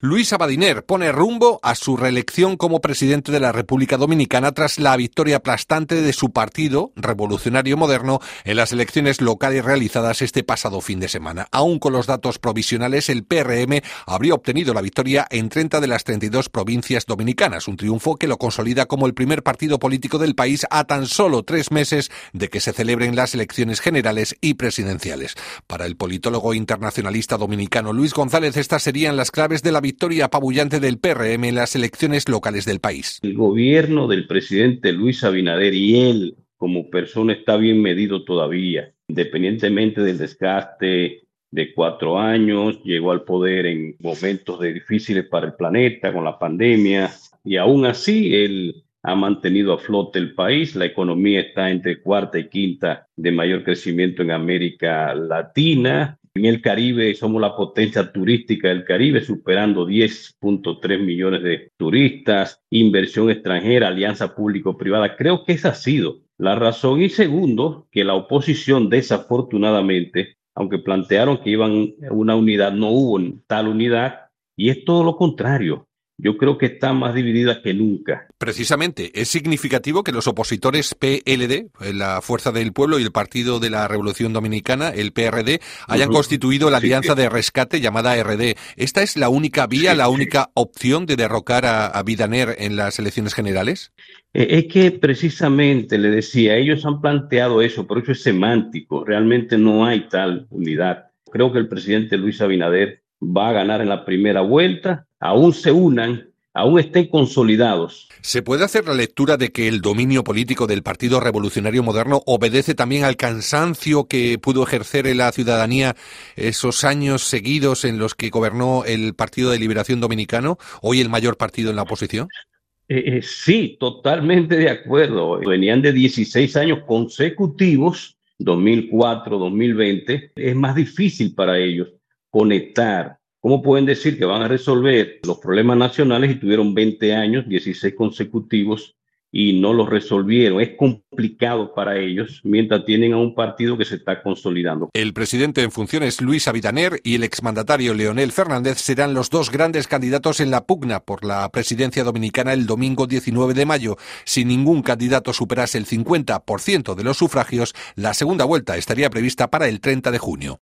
Luis Abadiner pone rumbo a su reelección como presidente de la República Dominicana tras la victoria aplastante de su partido, Revolucionario Moderno, en las elecciones locales realizadas este pasado fin de semana. Aún con los datos provisionales, el PRM habría obtenido la victoria en 30 de las 32 provincias dominicanas, un triunfo que lo consolida como el primer partido político del país a tan solo tres meses de que se celebren las elecciones generales y presidenciales. Para el politólogo internacionalista dominicano Luis González, estas serían las claves de la victoria apabullante del PRM en las elecciones locales del país. El gobierno del presidente Luis Abinader y él como persona está bien medido todavía, independientemente del desgaste de cuatro años, llegó al poder en momentos de difíciles para el planeta con la pandemia y aún así él ha mantenido a flote el país, la economía está entre cuarta y quinta de mayor crecimiento en América Latina, en el Caribe somos la potencia turística del Caribe, superando 10.3 millones de turistas, inversión extranjera, alianza público-privada. Creo que esa ha sido la razón. Y segundo, que la oposición desafortunadamente, aunque plantearon que iban una unidad, no hubo tal unidad. Y es todo lo contrario yo creo que está más dividida que nunca. Precisamente, es significativo que los opositores PLD, eh, la Fuerza del Pueblo y el Partido de la Revolución Dominicana, el PRD, hayan constituido la alianza de rescate llamada RD. ¿Esta es la única vía, la única opción de derrocar a, a Bidaner en las elecciones generales? Eh, es que precisamente le decía, ellos han planteado eso, pero eso es semántico, realmente no hay tal unidad. Creo que el presidente Luis Abinader va a ganar en la primera vuelta, aún se unan, aún estén consolidados. ¿Se puede hacer la lectura de que el dominio político del Partido Revolucionario Moderno obedece también al cansancio que pudo ejercer en la ciudadanía esos años seguidos en los que gobernó el Partido de Liberación Dominicano, hoy el mayor partido en la oposición? Eh, eh, sí, totalmente de acuerdo. Venían de 16 años consecutivos, 2004, 2020. Es más difícil para ellos conectar. ¿Cómo pueden decir que van a resolver los problemas nacionales y tuvieron 20 años, 16 consecutivos, y no los resolvieron? Es complicado para ellos mientras tienen a un partido que se está consolidando. El presidente en funciones, Luis Abitaner, y el exmandatario Leonel Fernández serán los dos grandes candidatos en la pugna por la presidencia dominicana el domingo 19 de mayo. Si ningún candidato superase el 50% de los sufragios, la segunda vuelta estaría prevista para el 30 de junio.